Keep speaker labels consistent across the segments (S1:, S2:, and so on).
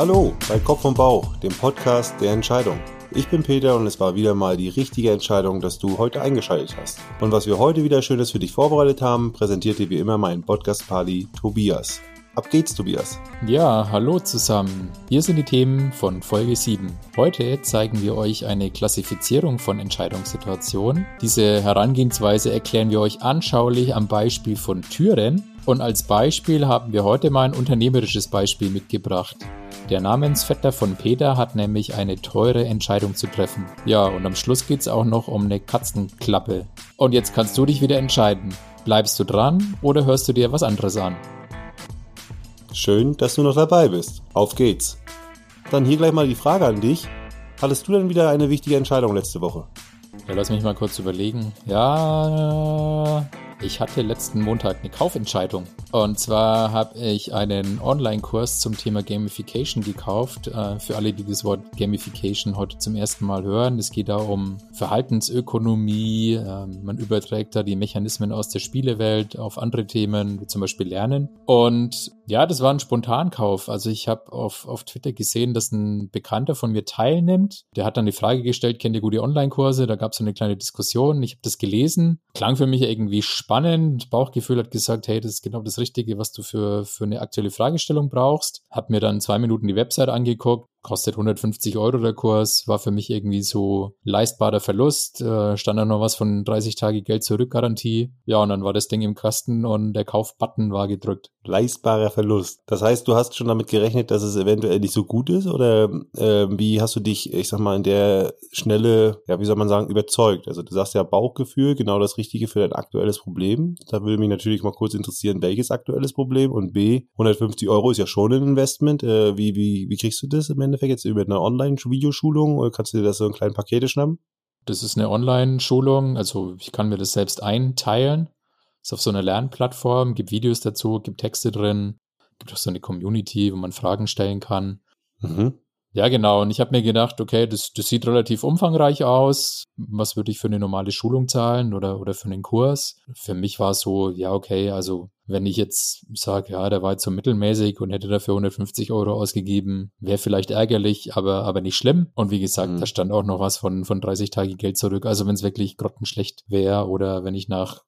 S1: Hallo bei Kopf und Bauch, dem Podcast der Entscheidung. Ich bin Peter und es war wieder mal die richtige Entscheidung, dass du heute eingeschaltet hast. Und was wir heute wieder Schönes für dich vorbereitet haben, präsentiert dir wie immer mein Podcast-Pali Tobias. Ab geht's, Tobias.
S2: Ja, hallo zusammen. Hier sind die Themen von Folge 7. Heute zeigen wir euch eine Klassifizierung von Entscheidungssituationen. Diese Herangehensweise erklären wir euch anschaulich am Beispiel von Türen. Und als Beispiel haben wir heute mal ein unternehmerisches Beispiel mitgebracht. Der Namensvetter von Peter hat nämlich eine teure Entscheidung zu treffen. Ja, und am Schluss geht's auch noch um eine Katzenklappe. Und jetzt kannst du dich wieder entscheiden. Bleibst du dran oder hörst du dir was anderes an?
S1: Schön, dass du noch dabei bist. Auf geht's. Dann hier gleich mal die Frage an dich. Hattest du denn wieder eine wichtige Entscheidung letzte Woche?
S2: Ja, lass mich mal kurz überlegen. Ja, ich hatte letzten Montag eine Kaufentscheidung. Und zwar habe ich einen Online-Kurs zum Thema Gamification gekauft. Äh, für alle, die das Wort Gamification heute zum ersten Mal hören. Es geht da um Verhaltensökonomie. Ähm, man überträgt da die Mechanismen aus der Spielewelt auf andere Themen, wie zum Beispiel Lernen. Und ja, das war ein Spontankauf. Also ich habe auf, auf Twitter gesehen, dass ein Bekannter von mir teilnimmt. Der hat dann die Frage gestellt, kennt ihr gute Online-Kurse? Da gab es so eine kleine Diskussion. Ich habe das gelesen. Klang für mich irgendwie spannend. Bauchgefühl hat gesagt, hey, das ist genau das Richtige, was du für, für eine aktuelle Fragestellung brauchst. Hab mir dann zwei Minuten die Website angeguckt, kostet 150 Euro der Kurs, war für mich irgendwie so leistbarer Verlust, äh, stand da noch was von 30 Tage Geld zurück Garantie. Ja, und dann war das Ding im Kasten und der Kaufbutton war gedrückt.
S1: Leistbarer Verlust. Das heißt, du hast schon damit gerechnet, dass es eventuell nicht so gut ist oder äh, wie hast du dich, ich sag mal, in der Schnelle, ja, wie soll man sagen, überzeugt? Also du sagst ja Bauchgefühl, genau das Richtige für dein aktuelles Problem. Da würde mich natürlich mal kurz interessieren, welches aktuelles Problem und B, 150 Euro ist ja schon ein Investment. Äh, wie, wie, wie kriegst du das im Endeffekt jetzt über eine Online-Videoschulung oder kannst du dir das so in kleinen Pakete schnappen?
S2: Das ist eine Online-Schulung, also ich kann mir das selbst einteilen. Ist auf so einer Lernplattform, gibt Videos dazu, gibt Texte drin, gibt auch so eine Community, wo man Fragen stellen kann. Mhm. Ja, genau. Und ich habe mir gedacht, okay, das, das sieht relativ umfangreich aus. Was würde ich für eine normale Schulung zahlen oder, oder für einen Kurs? Für mich war es so, ja, okay, also wenn ich jetzt sage, ja, der war jetzt so mittelmäßig und hätte dafür 150 Euro ausgegeben, wäre vielleicht ärgerlich, aber, aber nicht schlimm. Und wie gesagt, mhm. da stand auch noch was von, von 30 Tage Geld zurück. Also wenn es wirklich grottenschlecht wäre oder wenn ich nach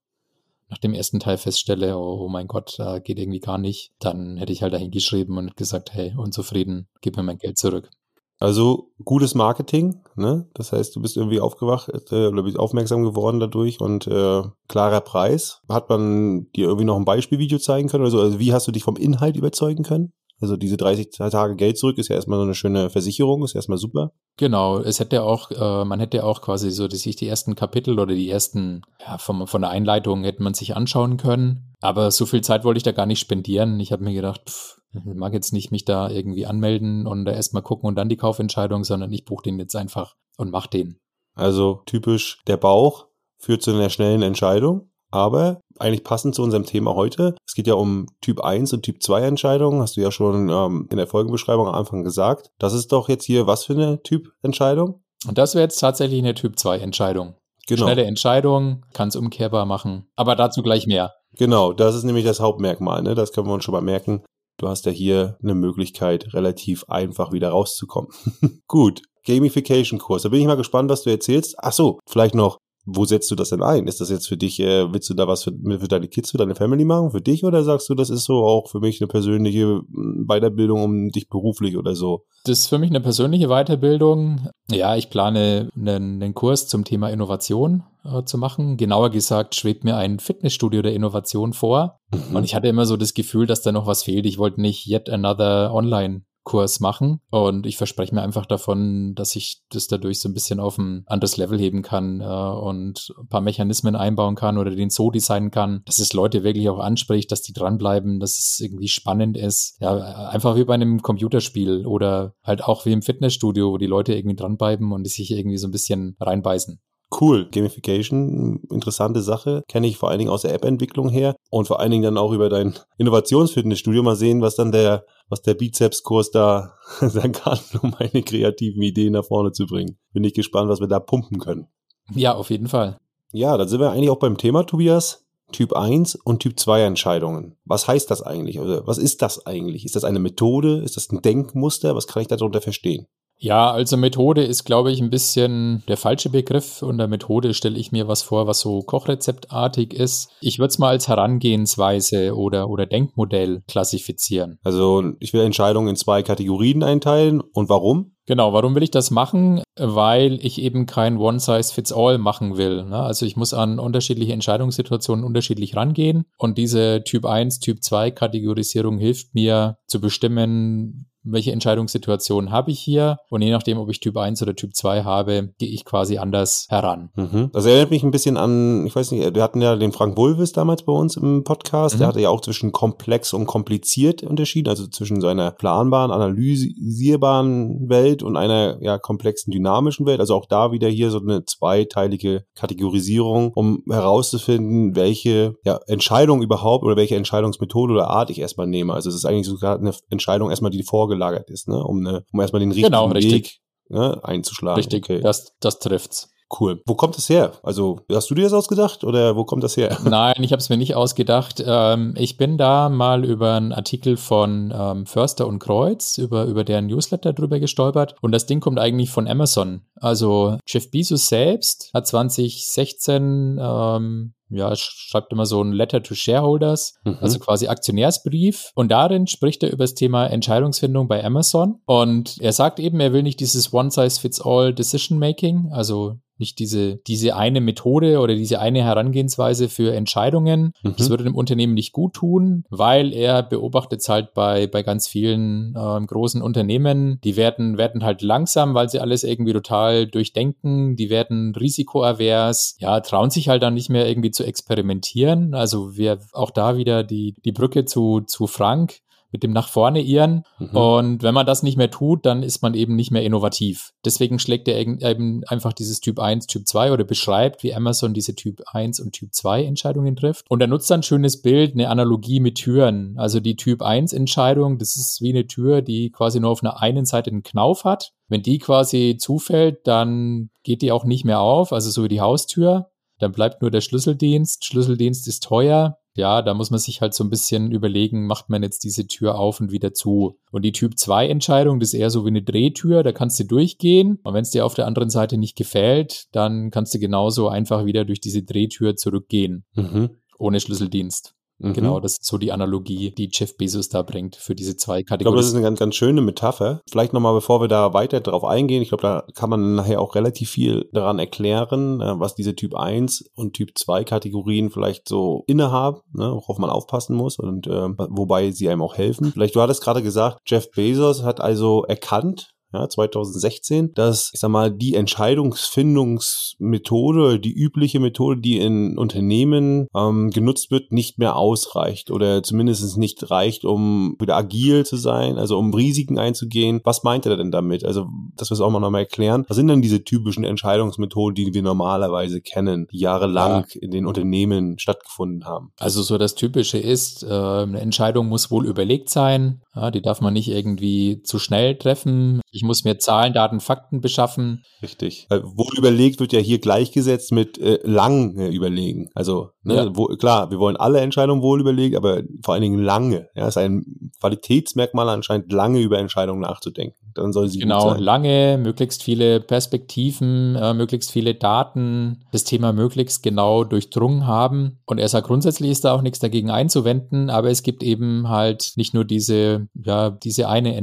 S2: nach dem ersten Teil feststelle, oh, oh mein Gott, da geht irgendwie gar nicht, dann hätte ich halt dahin geschrieben und gesagt, hey, unzufrieden, gib mir mein Geld zurück.
S1: Also gutes Marketing, ne? Das heißt, du bist irgendwie aufgewacht äh, oder bist aufmerksam geworden dadurch und äh, klarer Preis. Hat man dir irgendwie noch ein Beispielvideo zeigen können oder so? Also wie hast du dich vom Inhalt überzeugen können? Also diese 30 Tage Geld zurück ist ja erstmal so eine schöne Versicherung, ist erstmal super.
S2: Genau, es hätte auch, äh, man hätte auch quasi so, dass sich die ersten Kapitel oder die ersten, ja, vom, von der Einleitung hätte man sich anschauen können. Aber so viel Zeit wollte ich da gar nicht spendieren. Ich habe mir gedacht, pff, ich mag jetzt nicht mich da irgendwie anmelden und da erstmal gucken und dann die Kaufentscheidung, sondern ich buche den jetzt einfach und mach den.
S1: Also typisch der Bauch führt zu einer schnellen Entscheidung. Aber eigentlich passend zu unserem Thema heute. Es geht ja um Typ 1 und Typ 2 Entscheidungen. Hast du ja schon ähm, in der Folgenbeschreibung am Anfang gesagt. Das ist doch jetzt hier was für eine Typ-Entscheidung?
S2: Und das wäre jetzt tatsächlich eine Typ 2 Entscheidung. Genau. Schnelle Entscheidung, kann es umkehrbar machen. Aber dazu gleich mehr.
S1: Genau, das ist nämlich das Hauptmerkmal. Ne? Das können wir uns schon mal merken. Du hast ja hier eine Möglichkeit, relativ einfach wieder rauszukommen. Gut, Gamification-Kurs. Da bin ich mal gespannt, was du erzählst. Ach so, vielleicht noch wo setzt du das denn ein? Ist das jetzt für dich, äh, willst du da was für, für deine Kids, für deine Family machen, für dich oder sagst du, das ist so auch für mich eine persönliche hm, Weiterbildung um dich beruflich oder so?
S2: Das ist für mich eine persönliche Weiterbildung. Ja, ich plane einen, einen Kurs zum Thema Innovation äh, zu machen. Genauer gesagt schwebt mir ein Fitnessstudio der Innovation vor. Mhm. Und ich hatte immer so das Gefühl, dass da noch was fehlt. Ich wollte nicht yet another online Kurs machen. Und ich verspreche mir einfach davon, dass ich das dadurch so ein bisschen auf ein anderes Level heben kann äh, und ein paar Mechanismen einbauen kann oder den so designen kann, dass es Leute wirklich auch anspricht, dass die dranbleiben, dass es irgendwie spannend ist. Ja, einfach wie bei einem Computerspiel oder halt auch wie im Fitnessstudio, wo die Leute irgendwie dranbleiben und sich irgendwie so ein bisschen reinbeißen.
S1: Cool. Gamification, interessante Sache. Kenne ich vor allen Dingen aus der App-Entwicklung her und vor allen Dingen dann auch über dein Innovationsfitnessstudio. Mal sehen, was dann der, was der Bizeps-Kurs da sein kann, um meine kreativen Ideen nach vorne zu bringen. Bin ich gespannt, was wir da pumpen können.
S2: Ja, auf jeden Fall.
S1: Ja, dann sind wir eigentlich auch beim Thema, Tobias. Typ 1 und Typ 2 Entscheidungen. Was heißt das eigentlich? Also was ist das eigentlich? Ist das eine Methode? Ist das ein Denkmuster? Was kann ich darunter verstehen?
S2: Ja, also Methode ist, glaube ich, ein bisschen der falsche Begriff. Unter Methode stelle ich mir was vor, was so kochrezeptartig ist. Ich würde es mal als Herangehensweise oder, oder Denkmodell klassifizieren.
S1: Also ich will Entscheidungen in zwei Kategorien einteilen. Und warum?
S2: Genau, warum will ich das machen? Weil ich eben kein One-Size-Fits-All machen will. Ne? Also ich muss an unterschiedliche Entscheidungssituationen unterschiedlich rangehen. Und diese Typ 1, Typ 2 Kategorisierung hilft mir zu bestimmen, welche Entscheidungssituation habe ich hier und je nachdem, ob ich Typ 1 oder Typ 2 habe, gehe ich quasi anders heran.
S1: Mhm. Das erinnert mich ein bisschen an, ich weiß nicht, wir hatten ja den Frank Bulvis damals bei uns im Podcast, mhm. der hatte ja auch zwischen komplex und kompliziert unterschieden, also zwischen so einer planbaren, analysierbaren Welt und einer ja komplexen, dynamischen Welt, also auch da wieder hier so eine zweiteilige Kategorisierung, um herauszufinden, welche ja, Entscheidung überhaupt oder welche Entscheidungsmethode oder Art ich erstmal nehme. Also es ist eigentlich sogar eine Entscheidung erstmal, die vorgeht vorgelagert ist, ne? um, ne, um erstmal den richtigen genau, richtig. Weg ne, einzuschlagen.
S2: Richtig, okay. das, das trifft's.
S1: Cool. Wo kommt das her? Also hast du dir das ausgedacht oder wo kommt das her?
S2: Nein, ich habe es mir nicht ausgedacht. Ähm, ich bin da mal über einen Artikel von ähm, Förster und Kreuz, über, über deren Newsletter drüber gestolpert. Und das Ding kommt eigentlich von Amazon. Also Jeff Bezos selbst hat 2016 ähm, ja, schreibt immer so ein Letter to Shareholders, mhm. also quasi Aktionärsbrief. Und darin spricht er über das Thema Entscheidungsfindung bei Amazon. Und er sagt eben, er will nicht dieses One-Size-Fits-All Decision Making, also nicht diese, diese eine Methode oder diese eine Herangehensweise für Entscheidungen. Mhm. Das würde dem Unternehmen nicht gut tun, weil er beobachtet es halt bei, bei ganz vielen ähm, großen Unternehmen, die werden, werden halt langsam, weil sie alles irgendwie total durchdenken, die werden risikoavers, ja, trauen sich halt dann nicht mehr irgendwie zu experimentieren. Also wir auch da wieder die, die Brücke zu, zu Frank mit dem nach vorne irren. Mhm. Und wenn man das nicht mehr tut, dann ist man eben nicht mehr innovativ. Deswegen schlägt er eben einfach dieses Typ 1, Typ 2 oder beschreibt, wie Amazon diese Typ 1 und Typ 2 Entscheidungen trifft. Und er nutzt dann ein schönes Bild, eine Analogie mit Türen. Also die Typ 1 Entscheidung, das ist wie eine Tür, die quasi nur auf einer einen Seite einen Knauf hat. Wenn die quasi zufällt, dann geht die auch nicht mehr auf, also so wie die Haustür. Dann bleibt nur der Schlüsseldienst. Schlüsseldienst ist teuer ja, da muss man sich halt so ein bisschen überlegen, macht man jetzt diese Tür auf und wieder zu. Und die Typ 2 Entscheidung, das ist eher so wie eine Drehtür, da kannst du durchgehen. Und wenn es dir auf der anderen Seite nicht gefällt, dann kannst du genauso einfach wieder durch diese Drehtür zurückgehen. Mhm. Ohne Schlüsseldienst. Mhm. Genau, das ist so die Analogie, die Jeff Bezos da bringt für diese zwei Kategorien. Ich
S1: glaube, das ist eine ganz, ganz schöne Metapher. Vielleicht nochmal, bevor wir da weiter drauf eingehen, ich glaube, da kann man nachher auch relativ viel daran erklären, äh, was diese Typ 1 und Typ 2 Kategorien vielleicht so innehaben, ne, worauf man aufpassen muss und äh, wobei sie einem auch helfen. Vielleicht, du hattest gerade gesagt, Jeff Bezos hat also erkannt, ja, 2016, dass, ich sag mal, die Entscheidungsfindungsmethode, die übliche Methode, die in Unternehmen ähm, genutzt wird, nicht mehr ausreicht oder zumindest nicht reicht, um wieder agil zu sein, also um Risiken einzugehen. Was meint er denn damit? Also, dass wir es auch mal nochmal erklären. Was sind denn diese typischen Entscheidungsmethoden, die wir normalerweise kennen, die jahrelang ja. in den Unternehmen stattgefunden haben?
S2: Also so das Typische ist, äh, eine Entscheidung muss wohl überlegt sein. Ja, die darf man nicht irgendwie zu schnell treffen. Ich muss mir Zahlen, Daten, Fakten beschaffen.
S1: Richtig. Wohl überlegt wird ja hier gleichgesetzt mit äh, lang äh, überlegen. Also ne, ja. wo, klar, wir wollen alle Entscheidungen wohl überlegt, aber vor allen Dingen lange. Ja, ist ein Qualitätsmerkmal anscheinend lange über Entscheidungen nachzudenken dann soll sie
S2: genau lange, möglichst viele Perspektiven, äh, möglichst viele Daten, das Thema möglichst genau durchdrungen haben. Und er sagt, grundsätzlich ist da auch nichts dagegen einzuwenden, aber es gibt eben halt nicht nur diese, ja, diese eine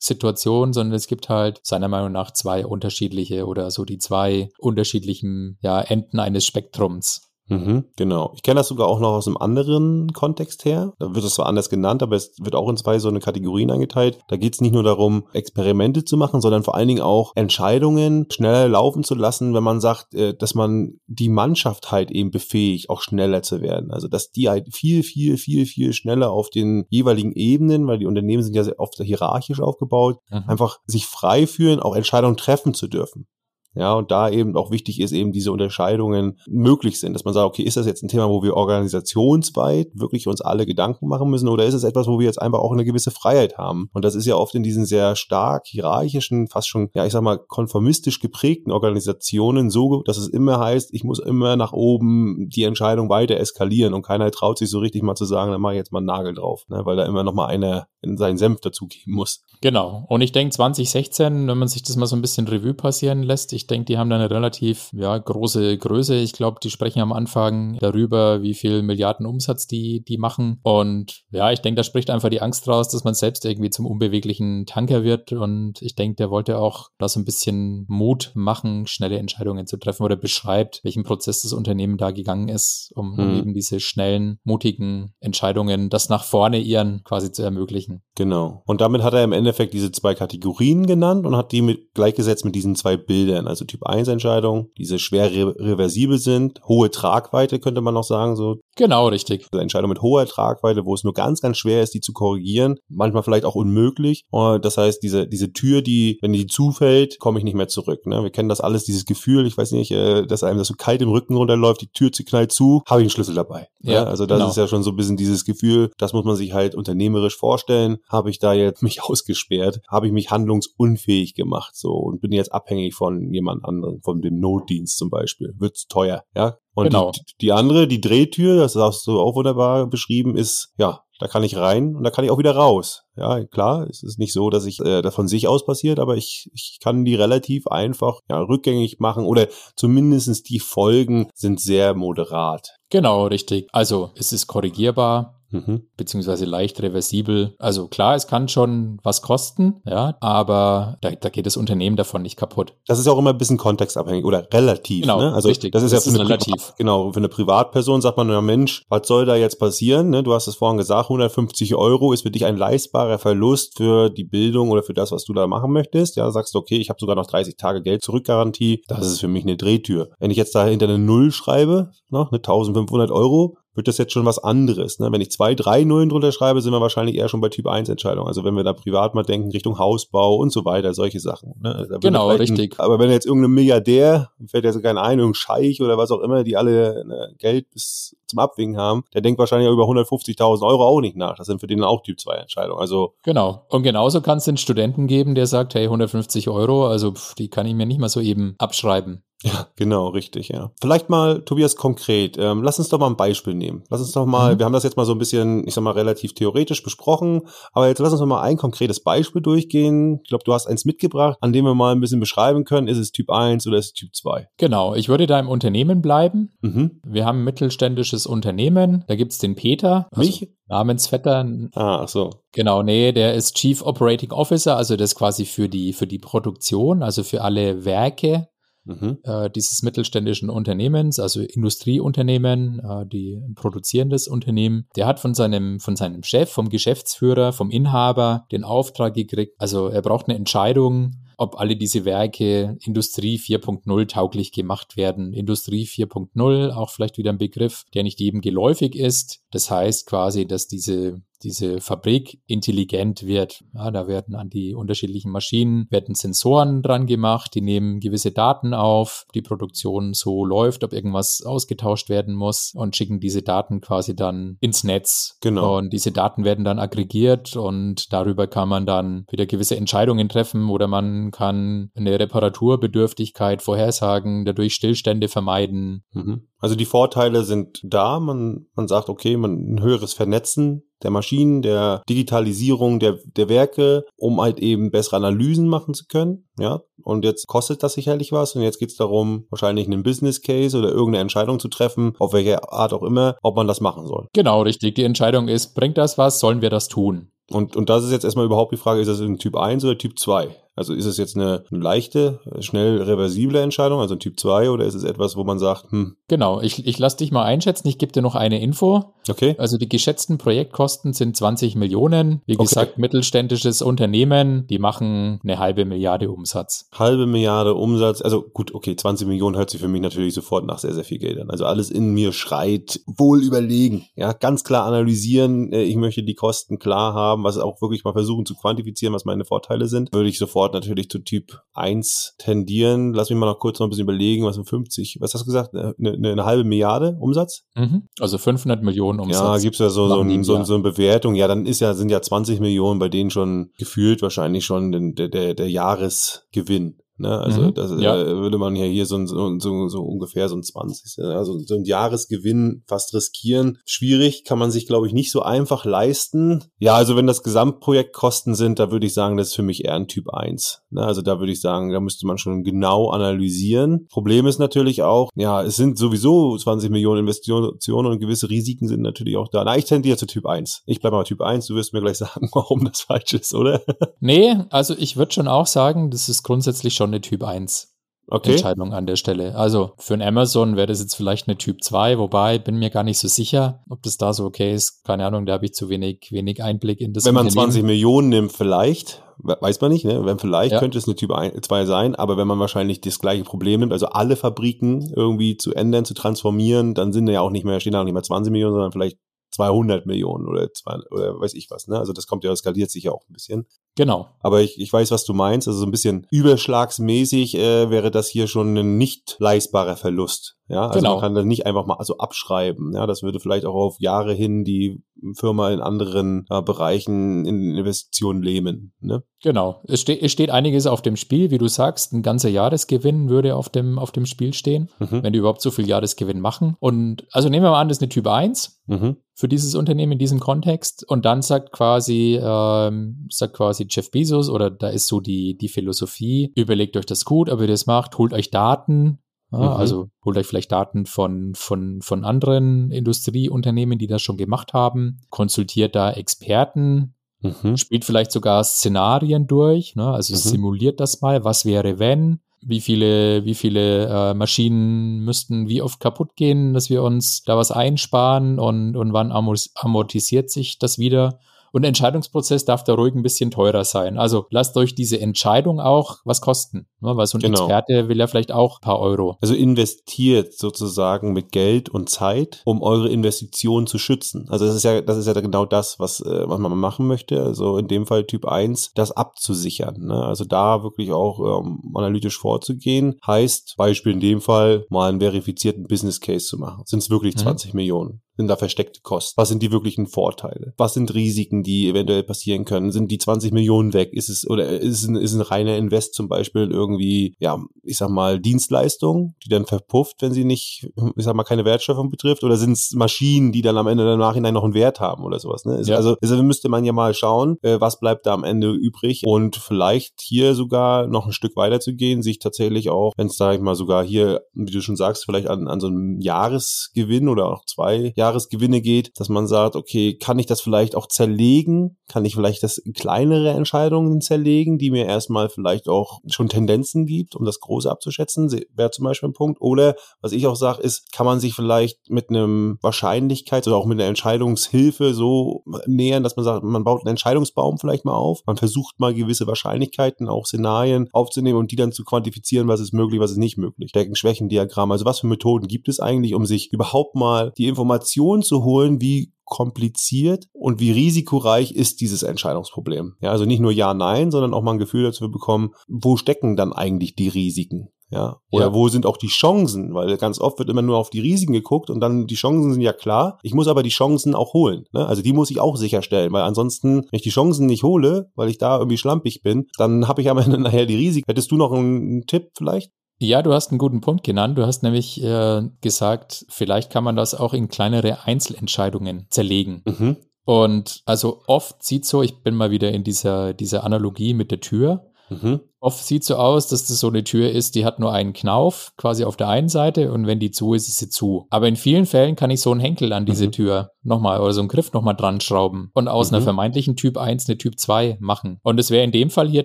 S2: Entscheidungssituation, sondern es gibt halt seiner Meinung nach zwei unterschiedliche oder so die zwei unterschiedlichen ja, Enden eines Spektrums.
S1: Mhm, genau. Ich kenne das sogar auch noch aus einem anderen Kontext her. Da wird es zwar anders genannt, aber es wird auch in zwei so eine Kategorien eingeteilt. Da geht es nicht nur darum, Experimente zu machen, sondern vor allen Dingen auch Entscheidungen schneller laufen zu lassen, wenn man sagt, äh, dass man die Mannschaft halt eben befähigt, auch schneller zu werden. Also dass die halt viel, viel, viel, viel schneller auf den jeweiligen Ebenen, weil die Unternehmen sind ja sehr oft hierarchisch aufgebaut, mhm. einfach sich frei fühlen, auch Entscheidungen treffen zu dürfen. Ja, und da eben auch wichtig ist, eben diese Unterscheidungen möglich sind, dass man sagt, okay, ist das jetzt ein Thema, wo wir organisationsweit wirklich uns alle Gedanken machen müssen oder ist es etwas, wo wir jetzt einfach auch eine gewisse Freiheit haben? Und das ist ja oft in diesen sehr stark hierarchischen, fast schon, ja, ich sag mal, konformistisch geprägten Organisationen so, dass es immer heißt, ich muss immer nach oben die Entscheidung weiter eskalieren und keiner traut sich so richtig mal zu sagen, dann mache ich jetzt mal einen Nagel drauf, ne, weil da immer noch mal einer in seinen Senf dazugeben muss.
S2: Genau. Und ich denke 2016, wenn man sich das mal so ein bisschen Revue passieren lässt, ich denke, die haben da eine relativ ja, große Größe. Ich glaube, die sprechen am Anfang darüber, wie viel Milliarden Umsatz die, die machen. Und ja, ich denke, da spricht einfach die Angst raus, dass man selbst irgendwie zum unbeweglichen Tanker wird. Und ich denke, der wollte auch da so ein bisschen Mut machen, schnelle Entscheidungen zu treffen oder beschreibt, welchen Prozess das Unternehmen da gegangen ist, um, hm. eben diese schnellen, mutigen Entscheidungen, das nach vorne ihren quasi zu ermöglichen.
S1: Genau. Und damit hat er im Endeffekt diese zwei Kategorien genannt und hat die mit, gleichgesetzt mit diesen zwei Bildern. Also Typ 1 Entscheidungen, die schwer re reversibel sind, hohe Tragweite könnte man noch sagen, so.
S2: Genau, richtig.
S1: Also Entscheidungen mit hoher Tragweite, wo es nur ganz, ganz schwer ist, die zu korrigieren. Manchmal vielleicht auch unmöglich. Das heißt, diese, diese Tür, die, wenn die zufällt, komme ich nicht mehr zurück. Ne? Wir kennen das alles, dieses Gefühl, ich weiß nicht, äh, dass einem das so kalt im Rücken runterläuft, die Tür knallt zu, habe ich einen Schlüssel dabei. Ne? Ja, Also das genau. ist ja schon so ein bisschen dieses Gefühl, das muss man sich halt unternehmerisch vorstellen. Habe ich da jetzt mich ausgesperrt? Habe ich mich handlungsunfähig gemacht so und bin jetzt abhängig von jemand anderem, von dem Notdienst zum Beispiel? Wird's teuer, ja? Und genau. die, die andere, die Drehtür, das hast du auch wunderbar beschrieben, ist, ja, da kann ich rein und da kann ich auch wieder raus. Ja, klar, es ist nicht so, dass ich äh, das von sich aus passiert, aber ich, ich kann die relativ einfach ja, rückgängig machen oder zumindestens die Folgen sind sehr moderat.
S2: Genau, richtig. Also es ist korrigierbar. Mhm. beziehungsweise leicht reversibel. Also klar, es kann schon was kosten, ja, aber da, da geht das Unternehmen davon nicht kaputt.
S1: Das ist auch immer ein bisschen kontextabhängig oder relativ.
S2: Genau,
S1: ne?
S2: also richtig.
S1: Das ist das ja für ist eine relativ. Privat, genau, für eine Privatperson sagt man, na Mensch, was soll da jetzt passieren? Ne? Du hast es vorhin gesagt, 150 Euro ist für dich ein leistbarer Verlust für die Bildung oder für das, was du da machen möchtest. Ja, sagst du, okay, ich habe sogar noch 30 Tage Geld zurückgarantie. Das ist für mich eine Drehtür. Wenn ich jetzt da hinter eine Null schreibe, ne, eine 1500 Euro, wird das jetzt schon was anderes. Ne? Wenn ich zwei, drei Nullen drunter schreibe, sind wir wahrscheinlich eher schon bei Typ 1 Entscheidungen. Also wenn wir da privat mal denken, Richtung Hausbau und so weiter, solche Sachen. Ne?
S2: Genau, richtig.
S1: Ein, aber wenn jetzt irgendein Milliardär, fällt jetzt kein ein, irgendein Scheich oder was auch immer, die alle ne, Geld bis zum Abwinken haben, der denkt wahrscheinlich über 150.000 Euro auch nicht nach. Das sind für den auch Typ 2 Entscheidungen. Also
S2: genau. Und genauso kann es den Studenten geben, der sagt, hey, 150 Euro, also pff, die kann ich mir nicht mal so eben abschreiben.
S1: Ja, genau, richtig, ja. Vielleicht mal, Tobias, konkret, ähm, lass uns doch mal ein Beispiel nehmen. Lass uns doch mal, mhm. wir haben das jetzt mal so ein bisschen, ich sag mal, relativ theoretisch besprochen, aber jetzt lass uns doch mal ein konkretes Beispiel durchgehen. Ich glaube, du hast eins mitgebracht, an dem wir mal ein bisschen beschreiben können, ist es Typ 1 oder ist es Typ 2?
S2: Genau, ich würde da im Unternehmen bleiben. Mhm. Wir haben ein mittelständisches Unternehmen, da gibt's den Peter.
S1: Also Mich?
S2: Namensvetter.
S1: Ah, so.
S2: Genau, nee, der ist Chief Operating Officer, also das quasi für die, für die Produktion, also für alle Werke mhm. äh, dieses mittelständischen Unternehmens, also Industrieunternehmen, äh, die produzierendes Unternehmen, der hat von seinem, von seinem Chef, vom Geschäftsführer, vom Inhaber den Auftrag gekriegt. Also er braucht eine Entscheidung, ob alle diese Werke Industrie 4.0 tauglich gemacht werden. Industrie 4.0, auch vielleicht wieder ein Begriff, der nicht jedem geläufig ist. Das heißt quasi, dass diese diese Fabrik intelligent wird. Ja, da werden an die unterschiedlichen Maschinen werden Sensoren dran gemacht, die nehmen gewisse Daten auf, die Produktion so läuft, ob irgendwas ausgetauscht werden muss und schicken diese Daten quasi dann ins Netz.
S1: Genau.
S2: Und diese Daten werden dann aggregiert und darüber kann man dann wieder gewisse Entscheidungen treffen oder man kann eine Reparaturbedürftigkeit vorhersagen, dadurch Stillstände vermeiden.
S1: Mhm. Also die Vorteile sind da. Man, man sagt, okay, man ein höheres Vernetzen der Maschinen, der Digitalisierung der, der Werke, um halt eben bessere Analysen machen zu können. Ja, und jetzt kostet das sicherlich was. Und jetzt geht es darum, wahrscheinlich einen Business Case oder irgendeine Entscheidung zu treffen, auf welche Art auch immer, ob man das machen soll.
S2: Genau, richtig. Die Entscheidung ist, bringt das was? Sollen wir das tun?
S1: Und, und das ist jetzt erstmal überhaupt die Frage, ist das ein Typ 1 oder Typ 2? Also ist es jetzt eine, eine leichte, schnell reversible Entscheidung, also ein Typ 2, oder ist es etwas, wo man sagt, hm.
S2: Genau, ich, ich lasse dich mal einschätzen, ich gebe dir noch eine Info.
S1: Okay.
S2: Also die geschätzten Projektkosten sind 20 Millionen. Wie okay. gesagt, mittelständisches Unternehmen, die machen eine halbe Milliarde Umsatz.
S1: Halbe Milliarde Umsatz, also gut, okay, 20 Millionen hört sich für mich natürlich sofort nach sehr, sehr viel Geld an. Also alles in mir schreit, wohl überlegen, ja, ganz klar analysieren, äh, ich möchte die Kosten klar haben, was auch wirklich mal versuchen zu quantifizieren, was meine Vorteile sind, würde ich sofort sofort natürlich zu Typ 1 tendieren. Lass mich mal noch kurz noch ein bisschen überlegen, was sind 50, was hast du gesagt, eine, eine, eine halbe Milliarde Umsatz?
S2: Mhm. Also 500 Millionen Umsatz.
S1: Ja, gibt's ja so, so, ein, so, so eine Bewertung. Ja, dann ist ja, sind ja 20 Millionen bei denen schon gefühlt wahrscheinlich schon der, der, der Jahresgewinn. Ne? Also mhm, das ja. äh, würde man ja hier so, so, so, so ungefähr so ein 20, also so ein Jahresgewinn fast riskieren. Schwierig, kann man sich, glaube ich, nicht so einfach leisten. Ja, also wenn das Gesamtprojektkosten sind, da würde ich sagen, das ist für mich eher ein Typ 1. Ne? Also da würde ich sagen, da müsste man schon genau analysieren. Problem ist natürlich auch, ja, es sind sowieso 20 Millionen Investitionen und gewisse Risiken sind natürlich auch da. Na, ich tendiere zu Typ 1. Ich bleibe mal Typ 1, du wirst mir gleich sagen, warum das falsch ist, oder?
S2: Nee, also ich würde schon auch sagen, das ist grundsätzlich schon eine Typ 1. Okay. Entscheidung an der Stelle. Also für ein Amazon wäre das jetzt vielleicht eine Typ 2, wobei bin mir gar nicht so sicher, ob das da so okay ist. Keine Ahnung, da habe ich zu wenig, wenig Einblick in das.
S1: Wenn man 20 Millionen nimmt, vielleicht, weiß man nicht, ne? Wenn vielleicht ja. könnte es eine Typ 2 sein, aber wenn man wahrscheinlich das gleiche Problem nimmt, also alle Fabriken irgendwie zu ändern, zu transformieren, dann sind ja auch nicht mehr, stehen da auch nicht mehr 20 Millionen, sondern vielleicht 200 Millionen oder, zwei, oder weiß ich was. Ne? Also das kommt ja, skaliert sich ja auch ein bisschen.
S2: Genau.
S1: Aber ich, ich weiß, was du meinst. Also so ein bisschen überschlagsmäßig äh, wäre das hier schon ein nicht leistbarer Verlust. Ja, also genau. man kann das nicht einfach mal so abschreiben. Ja, das würde vielleicht auch auf Jahre hin die Firma in anderen äh, Bereichen in Investitionen lähmen. Ne?
S2: Genau. Es, ste es steht einiges auf dem Spiel, wie du sagst. Ein ganzer Jahresgewinn würde auf dem, auf dem Spiel stehen, mhm. wenn die überhaupt so viel Jahresgewinn machen. Und also nehmen wir mal an, das ist eine Typ 1 mhm. für dieses Unternehmen in diesem Kontext. Und dann sagt quasi, ähm, sagt quasi Jeff Bezos oder da ist so die, die Philosophie, überlegt euch das gut, ob ihr das macht, holt euch Daten, ja, mhm. Also holt euch vielleicht Daten von, von, von anderen Industrieunternehmen, die das schon gemacht haben, konsultiert da Experten, mhm. spielt vielleicht sogar Szenarien durch, ne? also mhm. simuliert das mal, was wäre wenn, wie viele, wie viele äh, Maschinen müssten wie oft kaputt gehen, dass wir uns da was einsparen und, und wann amortisiert sich das wieder und Entscheidungsprozess darf da ruhig ein bisschen teurer sein. Also lasst euch diese Entscheidung auch was kosten, ne? weil so ein genau. Experte will ja vielleicht auch ein paar Euro.
S1: Also investiert sozusagen mit Geld und Zeit, um eure Investition zu schützen. Also das ist ja, das ist ja genau das, was, äh, was man machen möchte. Also in dem Fall Typ 1, das abzusichern. Ne? Also da wirklich auch ähm, analytisch vorzugehen, heißt Beispiel in dem Fall mal einen verifizierten Business Case zu machen. Sind es wirklich 20 mhm. Millionen? Sind da versteckte Kosten? Was sind die wirklichen Vorteile? Was sind Risiken, die eventuell passieren können? Sind die 20 Millionen weg? Ist es, oder ist es ein, ist ein reiner Invest zum Beispiel irgendwie, ja, ich sag mal, Dienstleistung, die dann verpufft, wenn sie nicht, ich sag mal, keine Wertschöpfung betrifft? Oder sind es Maschinen, die dann am Ende der Nachhinein noch einen Wert haben oder sowas? Ne? Ja. Also, also müsste man ja mal schauen, äh, was bleibt da am Ende übrig und vielleicht hier sogar noch ein Stück weiter zu gehen, sich tatsächlich auch, wenn es, sag ich mal, sogar hier, wie du schon sagst, vielleicht an, an so einem Jahresgewinn oder auch zwei Jahre Jahresgewinne geht, dass man sagt, okay, kann ich das vielleicht auch zerlegen? Kann ich vielleicht das in kleinere Entscheidungen zerlegen, die mir erstmal vielleicht auch schon Tendenzen gibt, um das Große abzuschätzen? Wäre zum Beispiel ein Punkt. Oder was ich auch sage, ist, kann man sich vielleicht mit einem Wahrscheinlichkeits- oder auch mit einer Entscheidungshilfe so nähern, dass man sagt, man baut einen Entscheidungsbaum vielleicht mal auf. Man versucht mal gewisse Wahrscheinlichkeiten, auch Szenarien aufzunehmen und die dann zu quantifizieren, was ist möglich, was ist nicht möglich. Stärken-Schwächen-Diagramm. Also was für Methoden gibt es eigentlich, um sich überhaupt mal die Informationen Informationen zu holen, wie kompliziert und wie risikoreich ist dieses Entscheidungsproblem. Ja, also nicht nur ja, nein, sondern auch mal ein Gefühl dazu bekommen, wo stecken dann eigentlich die Risiken? Ja, oder ja. wo sind auch die Chancen? Weil ganz oft wird immer nur auf die Risiken geguckt und dann die Chancen sind ja klar. Ich muss aber die Chancen auch holen. Ne? Also die muss ich auch sicherstellen, weil ansonsten, wenn ich die Chancen nicht hole, weil ich da irgendwie schlampig bin, dann habe ich am Ende nachher die Risiken. Hättest du noch einen Tipp vielleicht?
S2: Ja, du hast einen guten Punkt genannt. Du hast nämlich äh, gesagt, vielleicht kann man das auch in kleinere Einzelentscheidungen zerlegen. Mhm. Und also oft sieht so, ich bin mal wieder in dieser, dieser Analogie mit der Tür. Mhm. Oft sieht so aus, dass das so eine Tür ist, die hat nur einen Knauf quasi auf der einen Seite und wenn die zu ist, ist sie zu. Aber in vielen Fällen kann ich so einen Henkel an diese mhm. Tür nochmal oder so einen Griff nochmal dran schrauben und aus mhm. einer vermeintlichen Typ 1 eine Typ 2 machen. Und es wäre in dem Fall hier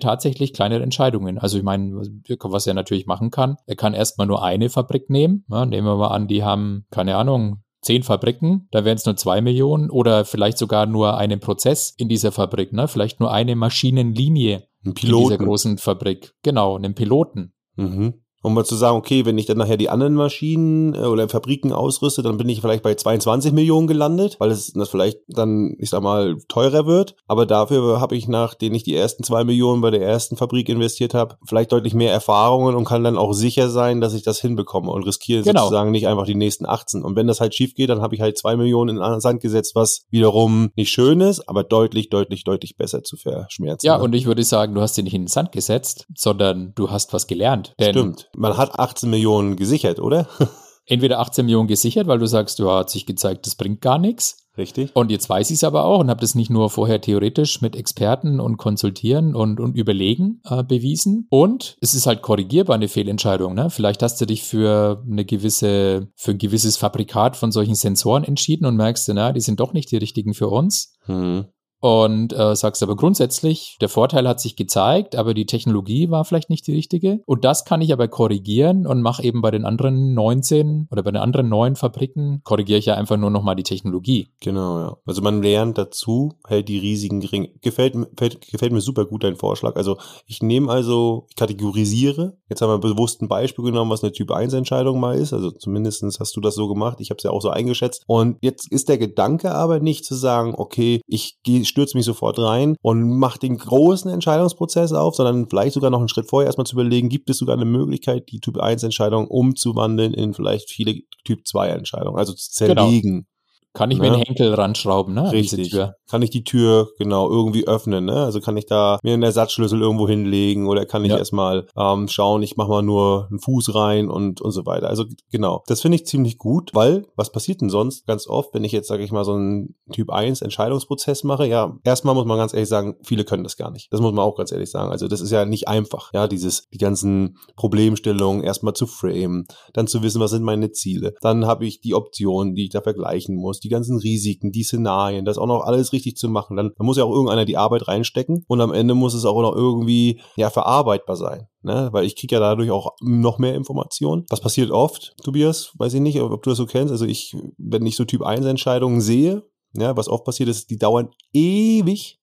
S2: tatsächlich kleinere Entscheidungen. Also ich meine, was er natürlich machen kann, er kann erstmal nur eine Fabrik nehmen. Ja, nehmen wir mal an, die haben, keine Ahnung, zehn Fabriken, da wären es nur zwei Millionen oder vielleicht sogar nur einen Prozess in dieser Fabrik, ne? Vielleicht nur eine Maschinenlinie
S1: ein Piloten.
S2: in dieser großen Fabrik. Genau, einen Piloten.
S1: Mhm. Um mal zu sagen, okay, wenn ich dann nachher die anderen Maschinen äh, oder Fabriken ausrüste, dann bin ich vielleicht bei 22 Millionen gelandet, weil es das vielleicht dann, ich sag mal, teurer wird. Aber dafür habe ich, nachdem ich die ersten zwei Millionen bei der ersten Fabrik investiert habe, vielleicht deutlich mehr Erfahrungen und kann dann auch sicher sein, dass ich das hinbekomme und riskiere genau. sozusagen nicht einfach die nächsten 18. Und wenn das halt schief geht, dann habe ich halt zwei Millionen in den Sand gesetzt, was wiederum nicht schön ist, aber deutlich, deutlich, deutlich besser zu verschmerzen.
S2: Ja, ne? und ich würde sagen, du hast sie nicht in den Sand gesetzt, sondern du hast was gelernt.
S1: Stimmt. Man hat 18 Millionen gesichert, oder?
S2: entweder 18 Millionen gesichert, weil du sagst, ja, hat sich gezeigt, das bringt gar nichts.
S1: Richtig.
S2: Und jetzt weiß ich es aber auch und habe das nicht nur vorher theoretisch mit Experten und konsultieren und, und überlegen äh, bewiesen. Und es ist halt korrigierbar eine Fehlentscheidung. Ne? Vielleicht hast du dich für eine gewisse, für ein gewisses Fabrikat von solchen Sensoren entschieden und merkst, na, die sind doch nicht die richtigen für uns. Hm und äh, sagst aber grundsätzlich, der Vorteil hat sich gezeigt, aber die Technologie war vielleicht nicht die richtige. Und das kann ich aber korrigieren und mache eben bei den anderen 19 oder bei den anderen neuen Fabriken, korrigiere ich ja einfach nur nochmal die Technologie.
S1: Genau, ja. Also man lernt dazu, hält die Risiken gering. Gefällt, gefällt, gefällt mir super gut dein Vorschlag. Also ich nehme also, ich kategorisiere. Jetzt haben wir bewusst ein Beispiel genommen, was eine Typ 1 Entscheidung mal ist. Also zumindestens hast du das so gemacht. Ich habe es ja auch so eingeschätzt. Und jetzt ist der Gedanke aber nicht zu sagen, okay, ich gehe stürze mich sofort rein und mache den großen Entscheidungsprozess auf, sondern vielleicht sogar noch einen Schritt vorher erstmal zu überlegen, gibt es sogar eine Möglichkeit, die Typ 1 Entscheidung umzuwandeln in vielleicht viele Typ 2 Entscheidungen, also zu genau. zerlegen. Genau.
S2: Kann ich ne? mir einen Henkel ranschrauben, ne?
S1: Richtig. Kann ich die Tür genau irgendwie öffnen, ne? Also kann ich da mir einen Ersatzschlüssel irgendwo hinlegen oder kann ich ja. erstmal ähm, schauen, ich mache mal nur einen Fuß rein und und so weiter. Also genau, das finde ich ziemlich gut, weil was passiert denn sonst ganz oft, wenn ich jetzt sage ich mal so einen Typ 1 Entscheidungsprozess mache? Ja, erstmal muss man ganz ehrlich sagen, viele können das gar nicht. Das muss man auch ganz ehrlich sagen. Also das ist ja nicht einfach, ja, dieses die ganzen Problemstellungen erstmal zu framen, dann zu wissen, was sind meine Ziele. Dann habe ich die Optionen, die ich da vergleichen muss die ganzen Risiken, die Szenarien, das auch noch alles richtig zu machen. Dann, dann muss ja auch irgendeiner die Arbeit reinstecken und am Ende muss es auch noch irgendwie ja verarbeitbar sein. Ne? Weil ich kriege ja dadurch auch noch mehr Informationen. Was passiert oft, Tobias? Weiß ich nicht, ob du das so kennst. Also ich, wenn ich so Typ 1 Entscheidungen sehe, ja, was oft passiert ist, die dauern ewig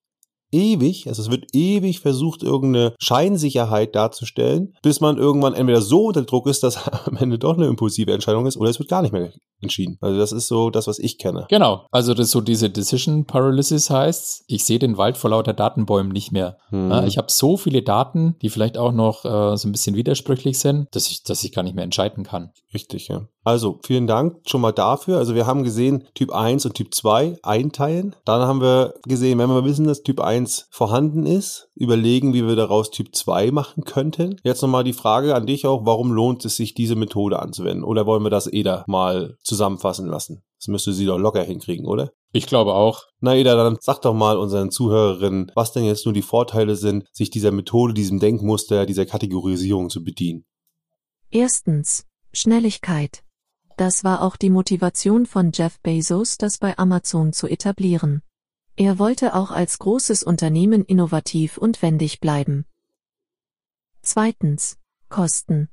S1: ewig, also es wird ewig versucht, irgendeine Scheinsicherheit darzustellen, bis man irgendwann entweder so unter Druck ist, dass am Ende doch eine impulsive Entscheidung ist, oder es wird gar nicht mehr entschieden. Also das ist so das, was ich kenne.
S2: Genau. Also das so diese Decision Paralysis heißt, ich sehe den Wald vor lauter Datenbäumen nicht mehr. Hm. Ich habe so viele Daten, die vielleicht auch noch äh, so ein bisschen widersprüchlich sind, dass ich, dass ich gar nicht mehr entscheiden kann.
S1: Richtig, ja. Also vielen Dank schon mal dafür. Also wir haben gesehen, Typ 1 und Typ 2 einteilen. Dann haben wir gesehen, wenn wir wissen, dass Typ 1 vorhanden ist, überlegen, wie wir daraus Typ 2 machen könnten. Jetzt nochmal die Frage an dich auch, warum lohnt es sich, diese Methode anzuwenden? Oder wollen wir das EDA mal zusammenfassen lassen? Das müsste sie doch locker hinkriegen, oder?
S2: Ich glaube auch.
S1: Na Eda, dann sag doch mal unseren Zuhörerinnen, was denn jetzt nur die Vorteile sind, sich dieser Methode, diesem Denkmuster, dieser Kategorisierung zu bedienen.
S3: Erstens. Schnelligkeit. Das war auch die Motivation von Jeff Bezos, das bei Amazon zu etablieren. Er wollte auch als großes Unternehmen innovativ und wendig bleiben. Zweitens. Kosten.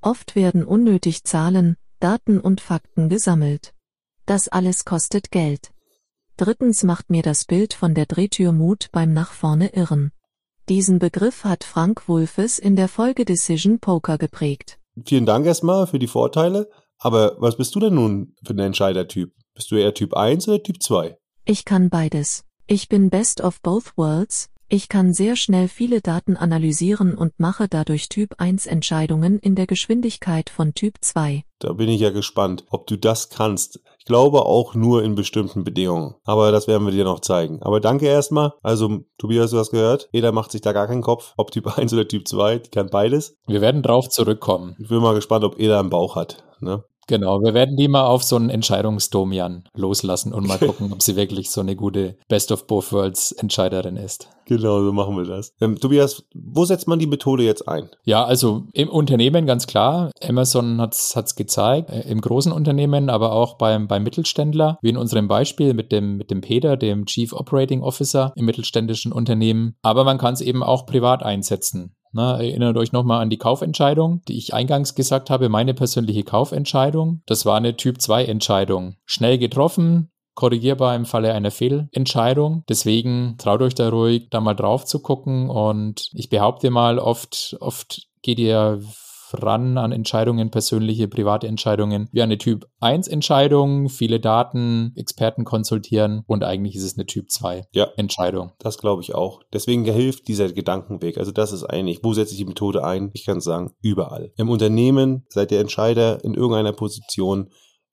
S3: Oft werden unnötig Zahlen, Daten und Fakten gesammelt. Das alles kostet Geld. Drittens macht mir das Bild von der Drehtür Mut beim nach vorne irren. Diesen Begriff hat Frank Wulfes in der Folge Decision Poker geprägt.
S1: Vielen Dank erstmal für die Vorteile. Aber was bist du denn nun für ein Entscheidertyp? Bist du eher Typ 1 oder Typ 2?
S3: Ich kann beides. Ich bin best of both worlds. Ich kann sehr schnell viele Daten analysieren und mache dadurch Typ 1 Entscheidungen in der Geschwindigkeit von Typ 2.
S1: Da bin ich ja gespannt, ob du das kannst. Ich glaube auch nur in bestimmten Bedingungen. Aber das werden wir dir noch zeigen. Aber danke erstmal. Also, Tobias, du hast gehört. Jeder macht sich da gar keinen Kopf, ob Typ 1 oder Typ 2. Die kann beides.
S2: Wir werden drauf zurückkommen.
S1: Ich bin mal gespannt, ob Eda einen Bauch hat. Ne?
S2: Genau, wir werden die mal auf so einen Entscheidungsdomian loslassen und mal gucken, ob sie wirklich so eine gute Best of Both Worlds Entscheiderin ist.
S1: Genau, so machen wir das. Ähm, Tobias, wo setzt man die Methode jetzt ein?
S2: Ja, also im Unternehmen ganz klar. Amazon hat es gezeigt, äh, im großen Unternehmen, aber auch beim, beim Mittelständler, wie in unserem Beispiel mit dem, mit dem Peter, dem Chief Operating Officer im mittelständischen Unternehmen. Aber man kann es eben auch privat einsetzen. Na, erinnert euch nochmal an die Kaufentscheidung, die ich eingangs gesagt habe, meine persönliche Kaufentscheidung. Das war eine Typ 2 Entscheidung. Schnell getroffen, korrigierbar im Falle einer Fehlentscheidung. Deswegen traut euch da ruhig, da mal drauf zu gucken. Und ich behaupte mal, oft, oft geht ihr ran an Entscheidungen, persönliche, private Entscheidungen, wie eine Typ 1 Entscheidung, viele Daten, Experten konsultieren und eigentlich ist es eine Typ 2 ja, Entscheidung.
S1: Das glaube ich auch. Deswegen hilft dieser Gedankenweg. Also das ist eigentlich, wo setze ich die Methode ein? Ich kann sagen, überall. Im Unternehmen seid ihr Entscheider in irgendeiner Position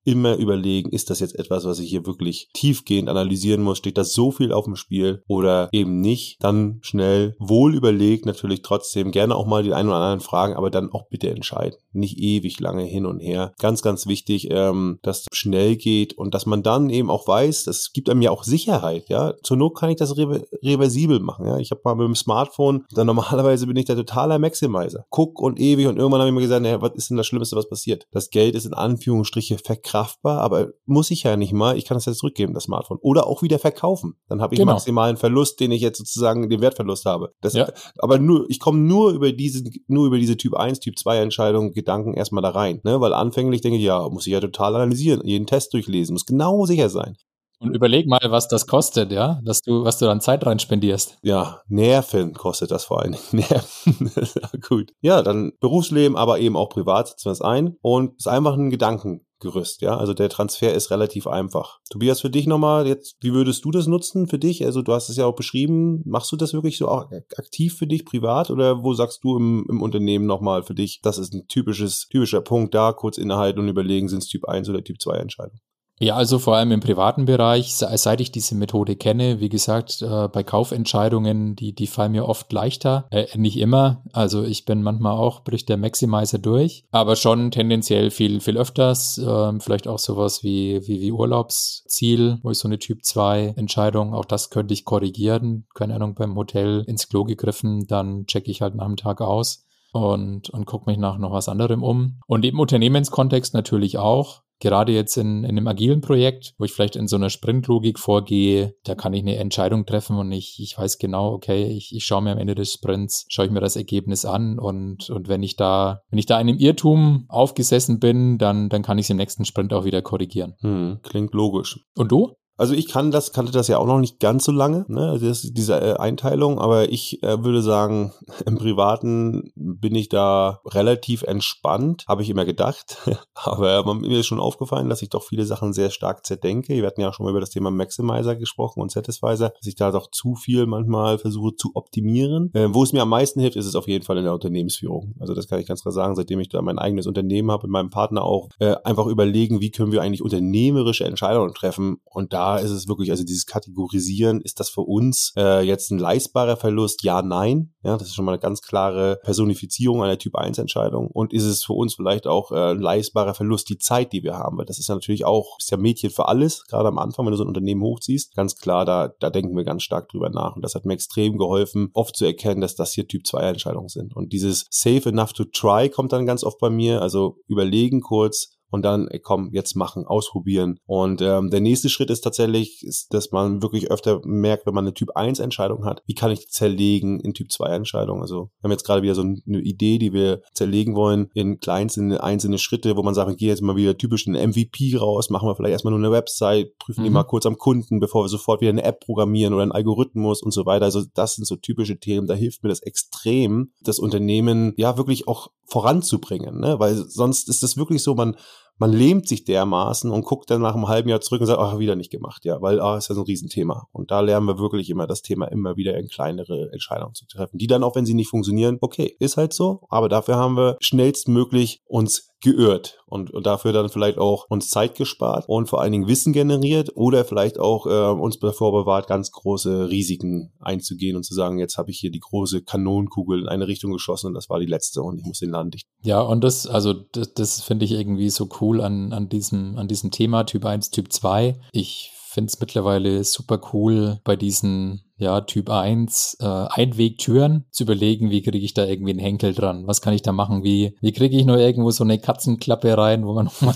S1: immer überlegen, ist das jetzt etwas, was ich hier wirklich tiefgehend analysieren muss? Steht da so viel auf dem Spiel oder eben nicht? Dann schnell wohl überlegt, natürlich trotzdem gerne auch mal die ein oder anderen Fragen, aber dann auch bitte entscheiden. Nicht ewig lange hin und her. Ganz, ganz wichtig, ähm, dass schnell geht und dass man dann eben auch weiß, das gibt einem ja auch Sicherheit, ja. Zur Not kann ich das re reversibel machen, ja. Ich habe mal mit dem Smartphone, dann normalerweise bin ich der totaler Maximizer. Guck und ewig und irgendwann habe ich mir gesagt, naja, was ist denn das Schlimmste, was passiert? Das Geld ist in Anführungsstriche verkratzt verkraftbar, aber muss ich ja nicht mal. Ich kann es jetzt zurückgeben, das Smartphone. Oder auch wieder verkaufen. Dann habe ich genau. maximalen Verlust, den ich jetzt sozusagen den Wertverlust habe. Das, ja. Aber nur, ich komme nur über diese, nur über diese Typ 1, Typ 2 Entscheidungen, Gedanken erstmal da rein. Ne? Weil anfänglich denke ich, ja, muss ich ja total analysieren, jeden Test durchlesen, muss genau sicher sein.
S2: Und überleg mal, was das kostet, ja, dass du, was du dann Zeit rein spendierst.
S1: Ja, Nerven kostet das vor allen Dingen. Nerven. ja, gut. Ja, dann Berufsleben, aber eben auch privat setzen wir es ein. Und es ist einfach ein Gedanken, Gerüst, ja. Also der Transfer ist relativ einfach. Tobias, für dich nochmal jetzt, wie würdest du das nutzen für dich? Also du hast es ja auch beschrieben. Machst du das wirklich so auch aktiv für dich privat oder wo sagst du im, im Unternehmen nochmal für dich, das ist ein typisches, typischer Punkt da, kurz innehalten und überlegen, sind es Typ 1 oder Typ 2 Entscheidungen?
S2: Ja, also vor allem im privaten Bereich, seit ich diese Methode kenne, wie gesagt, äh, bei Kaufentscheidungen, die, die fallen mir oft leichter. Äh, nicht immer. Also ich bin manchmal auch, bricht der Maximizer durch, aber schon tendenziell viel, viel öfters. Äh, vielleicht auch sowas wie, wie, wie Urlaubsziel, wo ich so eine Typ 2 Entscheidung, auch das könnte ich korrigieren. Keine Ahnung, beim Hotel ins Klo gegriffen, dann checke ich halt nach dem Tag aus und, und gucke mich nach noch was anderem um. Und im Unternehmenskontext natürlich auch gerade jetzt in, in einem agilen Projekt, wo ich vielleicht in so einer Sprintlogik vorgehe, da kann ich eine Entscheidung treffen und ich, ich weiß genau, okay, ich, ich schaue mir am Ende des Sprints, schaue ich mir das Ergebnis an und, und wenn ich da, wenn ich da einem Irrtum aufgesessen bin, dann, dann kann ich es im nächsten Sprint auch wieder korrigieren.
S1: Hm, klingt logisch.
S2: Und du?
S1: Also ich kann das, kannte das ja auch noch nicht ganz so lange, ne, also das, diese äh, Einteilung, aber ich äh, würde sagen, im Privaten bin ich da relativ entspannt, habe ich immer gedacht. aber mir ist schon aufgefallen, dass ich doch viele Sachen sehr stark zerdenke. Wir hatten ja auch schon mal über das Thema Maximizer gesprochen und Satisfizer, dass ich da doch zu viel manchmal versuche zu optimieren. Äh, wo es mir am meisten hilft, ist es auf jeden Fall in der Unternehmensführung. Also das kann ich ganz klar sagen, seitdem ich da mein eigenes Unternehmen habe, mit meinem Partner auch, äh, einfach überlegen, wie können wir eigentlich unternehmerische Entscheidungen treffen und da ist es wirklich, also dieses Kategorisieren, ist das für uns äh, jetzt ein leistbarer Verlust? Ja, nein. Ja, das ist schon mal eine ganz klare Personifizierung einer Typ 1 Entscheidung. Und ist es für uns vielleicht auch äh, ein leistbarer Verlust, die Zeit, die wir haben? Weil das ist ja natürlich auch, ist ja Mädchen für alles, gerade am Anfang, wenn du so ein Unternehmen hochziehst. Ganz klar, da, da denken wir ganz stark drüber nach. Und das hat mir extrem geholfen, oft zu erkennen, dass das hier Typ 2 Entscheidungen sind. Und dieses safe enough to try kommt dann ganz oft bei mir. Also überlegen kurz, und dann, ey, komm, jetzt machen, ausprobieren. Und ähm, der nächste Schritt ist tatsächlich, ist, dass man wirklich öfter merkt, wenn man eine Typ 1 Entscheidung hat, wie kann ich die zerlegen in Typ 2 Entscheidungen. Also wir haben jetzt gerade wieder so eine Idee, die wir zerlegen wollen in kleinste einzelne Schritte, wo man sagt, wir gehen jetzt mal wieder typisch einen MVP raus, machen wir vielleicht erstmal nur eine Website, prüfen mhm. die mal kurz am Kunden, bevor wir sofort wieder eine App programmieren oder einen Algorithmus und so weiter. Also das sind so typische Themen, da hilft mir das extrem, das Unternehmen ja wirklich auch voranzubringen, ne? weil sonst ist es wirklich so, man man lähmt sich dermaßen und guckt dann nach einem halben Jahr zurück und sagt, ach, wieder nicht gemacht, ja, weil, ah, ist ja so ein Riesenthema. Und da lernen wir wirklich immer das Thema immer wieder in kleinere Entscheidungen zu treffen, die dann auch, wenn sie nicht funktionieren, okay, ist halt so, aber dafür haben wir schnellstmöglich uns geirrt und, dafür dann vielleicht auch uns Zeit gespart und vor allen Dingen Wissen generiert oder vielleicht auch äh, uns davor bewahrt, ganz große Risiken einzugehen und zu sagen, jetzt habe ich hier die große Kanonenkugel in eine Richtung geschossen und das war die letzte und ich muss den Laden dicht.
S2: Ja, und das, also das, das finde ich irgendwie so cool an, an, diesem, an diesem Thema Typ 1, Typ 2. Ich finde es mittlerweile super cool bei diesen ja, Typ 1 äh, Einwegtüren zu überlegen, wie kriege ich da irgendwie einen Henkel dran? Was kann ich da machen? Wie, wie kriege ich nur irgendwo so eine Katzenklappe rein, wo man nochmal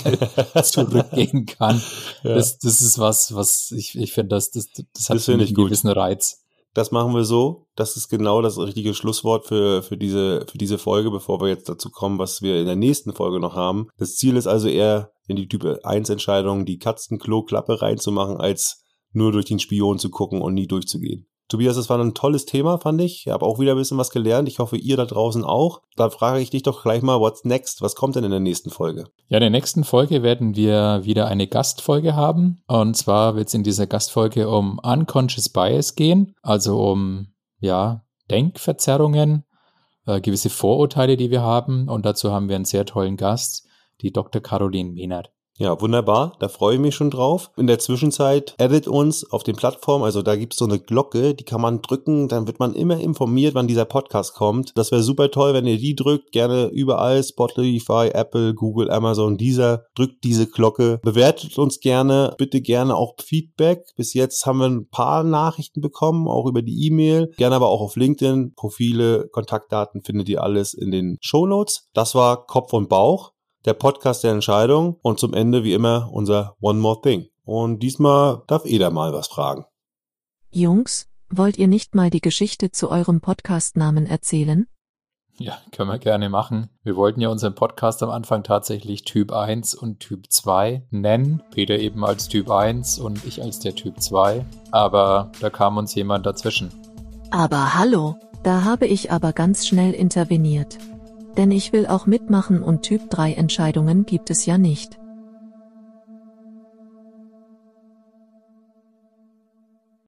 S2: zurückgehen kann? Ja. Das, das ist was, was ich, ich finde, das, das, das hat das einen gewissen Reiz.
S1: Das machen wir so. Das ist genau das richtige Schlusswort für, für, diese, für diese Folge, bevor wir jetzt dazu kommen, was wir in der nächsten Folge noch haben. Das Ziel ist also eher, in die Typ 1 Entscheidung die Katzenklo-Klappe reinzumachen, als nur durch den Spion zu gucken und nie durchzugehen. Tobias, das war ein tolles Thema, fand ich. Ich habe auch wieder ein bisschen was gelernt. Ich hoffe, ihr da draußen auch. Da frage ich dich doch gleich mal, what's next? Was kommt denn in der nächsten Folge?
S2: Ja, in der nächsten Folge werden wir wieder eine Gastfolge haben. Und zwar wird es in dieser Gastfolge um Unconscious Bias gehen, also um, ja, Denkverzerrungen, äh, gewisse Vorurteile, die wir haben. Und dazu haben wir einen sehr tollen Gast, die Dr. Caroline Mehnert.
S1: Ja, wunderbar. Da freue ich mich schon drauf. In der Zwischenzeit edit uns auf den Plattformen. Also da gibt's so eine Glocke, die kann man drücken. Dann wird man immer informiert, wann dieser Podcast kommt. Das wäre super toll, wenn ihr die drückt. Gerne überall. Spotify, Apple, Google, Amazon, dieser. Drückt diese Glocke. Bewertet uns gerne. Bitte gerne auch Feedback. Bis jetzt haben wir ein paar Nachrichten bekommen, auch über die E-Mail. Gerne aber auch auf LinkedIn. Profile, Kontaktdaten findet ihr alles in den Show Notes. Das war Kopf und Bauch der Podcast der Entscheidung und zum Ende wie immer unser One More Thing. Und diesmal darf Eda mal was fragen.
S3: Jungs, wollt ihr nicht mal die Geschichte zu eurem Podcastnamen erzählen?
S2: Ja, können wir gerne machen. Wir wollten ja unseren Podcast am Anfang tatsächlich Typ 1 und Typ 2 nennen. Peter eben als Typ 1 und ich als der Typ 2. Aber da kam uns jemand dazwischen.
S3: Aber hallo, da habe ich aber ganz schnell interveniert. Denn ich will auch mitmachen und Typ 3 Entscheidungen gibt es ja nicht.